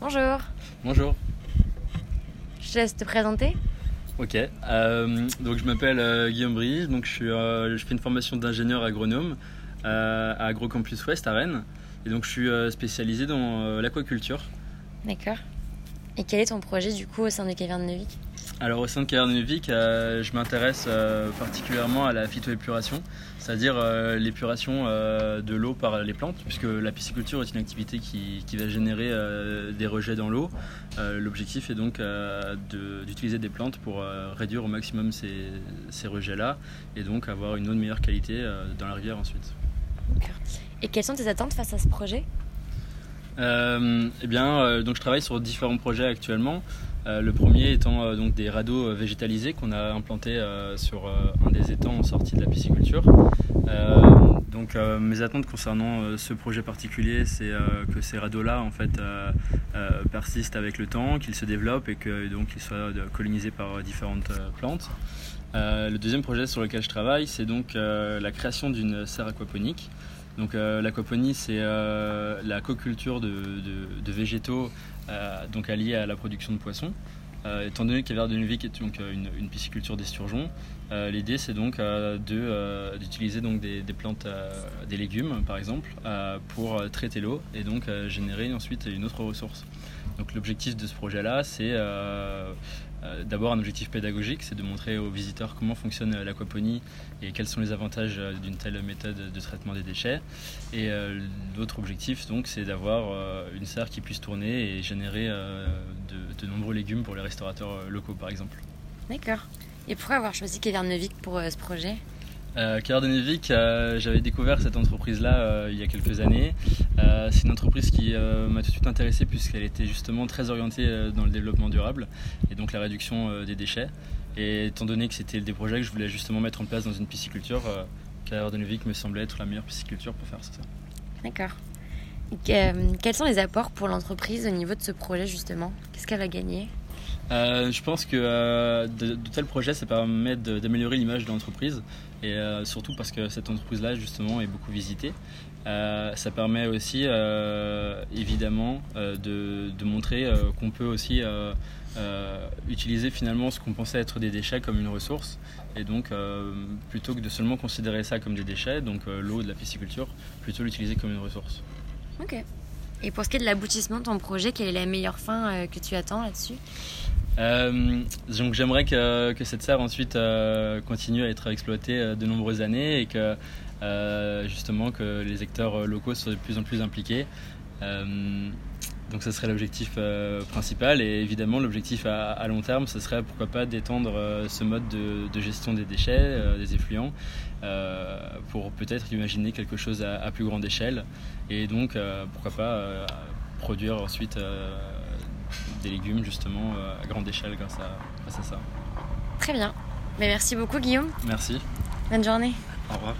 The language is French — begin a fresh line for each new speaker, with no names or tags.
Bonjour,
Bonjour.
je te laisse te présenter.
Ok. Euh, donc je m'appelle euh, Guillaume Brice. Donc je suis, euh, je fais une formation d'ingénieur agronome à AgroCampus Ouest à Rennes. Et donc je suis spécialisé dans l'aquaculture.
D'accord. Et quel est ton projet du coup au sein de Caverne Neuvik
Alors au sein de Cavernevic, euh, je m'intéresse euh, particulièrement à la phytoépuration, c'est-à-dire euh, l'épuration de l'eau par les plantes, puisque la pisciculture est une activité qui, qui va générer des rejets dans l'eau. L'objectif est donc de- d'utiliser des plantes pour réduire au maximum ces, ces rejets-là et donc avoir une eau de meilleure qualité dans la rivière ensuite.
Et quelles sont tes attentes face à ce projet?
Euh, eh bien, euh, donc je travaille sur différents projets actuellement. Euh, le premier étant euh, donc des radeaux euh, végétalisés qu'on a implantés sur un des étangs en sortie de la pisciculture. Donc mes attentes concernant ce projet particulier, c'est que ces radeaux-là en fait persistent avec le temps, qu'ils se développent et que donc ils soient colonisés par différentes plantes. Le deuxième projet sur lequel je travaille, c'est donc la création d'une serre aquaponique. Donc euh, l'aquaponie, c'est euh, la coculture de, de- de végétaux euh, donc alliés à la production de poissons. Étant donné que Caverne de Nuvik est donc une, pisciculture d'esturgeon, euh, l'idée c'est donc de, d'utiliser donc des, des plantes, des légumes par exemple, pour traiter l'eau et donc générer ensuite une autre ressource. Donc l'objectif de ce projet-là, c'est euh, d'abord un objectif pédagogique, c'est de montrer aux visiteurs comment fonctionne euh, l'aquaponie et quels sont les avantages euh, d'une telle méthode de traitement des déchets. Et l'autre objectif, donc, c'est d'avoir une serre qui puisse tourner et générer de, nombreux légumes pour les restaurateurs locaux, par exemple.
D'accord. Et pourquoi avoir choisi Caverne pour ce projet?
Euh, euh, j'avais découvert cette entreprise-là euh, il y a quelques années. Euh, c'est une entreprise qui m'a tout de suite intéressé puisqu'elle était justement très orientée dans le développement durable et donc la réduction des déchets. Et étant donné que c'était des projets que je voulais justement mettre en place dans une pisciculture, Carrière de me semblait être la meilleure pisciculture pour faire ça.
D'accord. Quels sont les apports pour l'entreprise au niveau de ce projet justement? Qu'est-ce qu'elle va gagner
Euh, je pense que euh, de, tels projets, ça permet d'améliorer l'image de l'entreprise et euh, surtout parce que cette entreprise-là, justement, est beaucoup visitée. Ça permet aussi, évidemment, de, de montrer qu'on peut aussi utiliser finalement ce qu'on pensait être des déchets comme une ressource. Et donc, plutôt que de seulement considérer ça comme des déchets, donc l'eau de la pisciculture, plutôt l'utiliser comme une ressource.
Ok. Et pour ce qui est de l'aboutissement de ton projet, quelle est la meilleure fin que tu attends là-dessus?
Euh, donc j'aimerais que, cette serre ensuite euh, continue à être exploitée euh, de nombreuses années et que justement que les acteurs locaux soient de plus en plus impliqués. Donc ce serait l'objectif principal et évidemment l'objectif à, long terme ce serait pourquoi pas d'étendre ce mode de, gestion des déchets, des effluents pour peut-être imaginer quelque chose à, plus grande échelle et donc pourquoi pas produire ensuite des légumes justement euh, à grande échelle grâce à, grâce à ça.
Très bien. Mais merci beaucoup Guillaume.
Merci,
Bonne journée.
au revoir.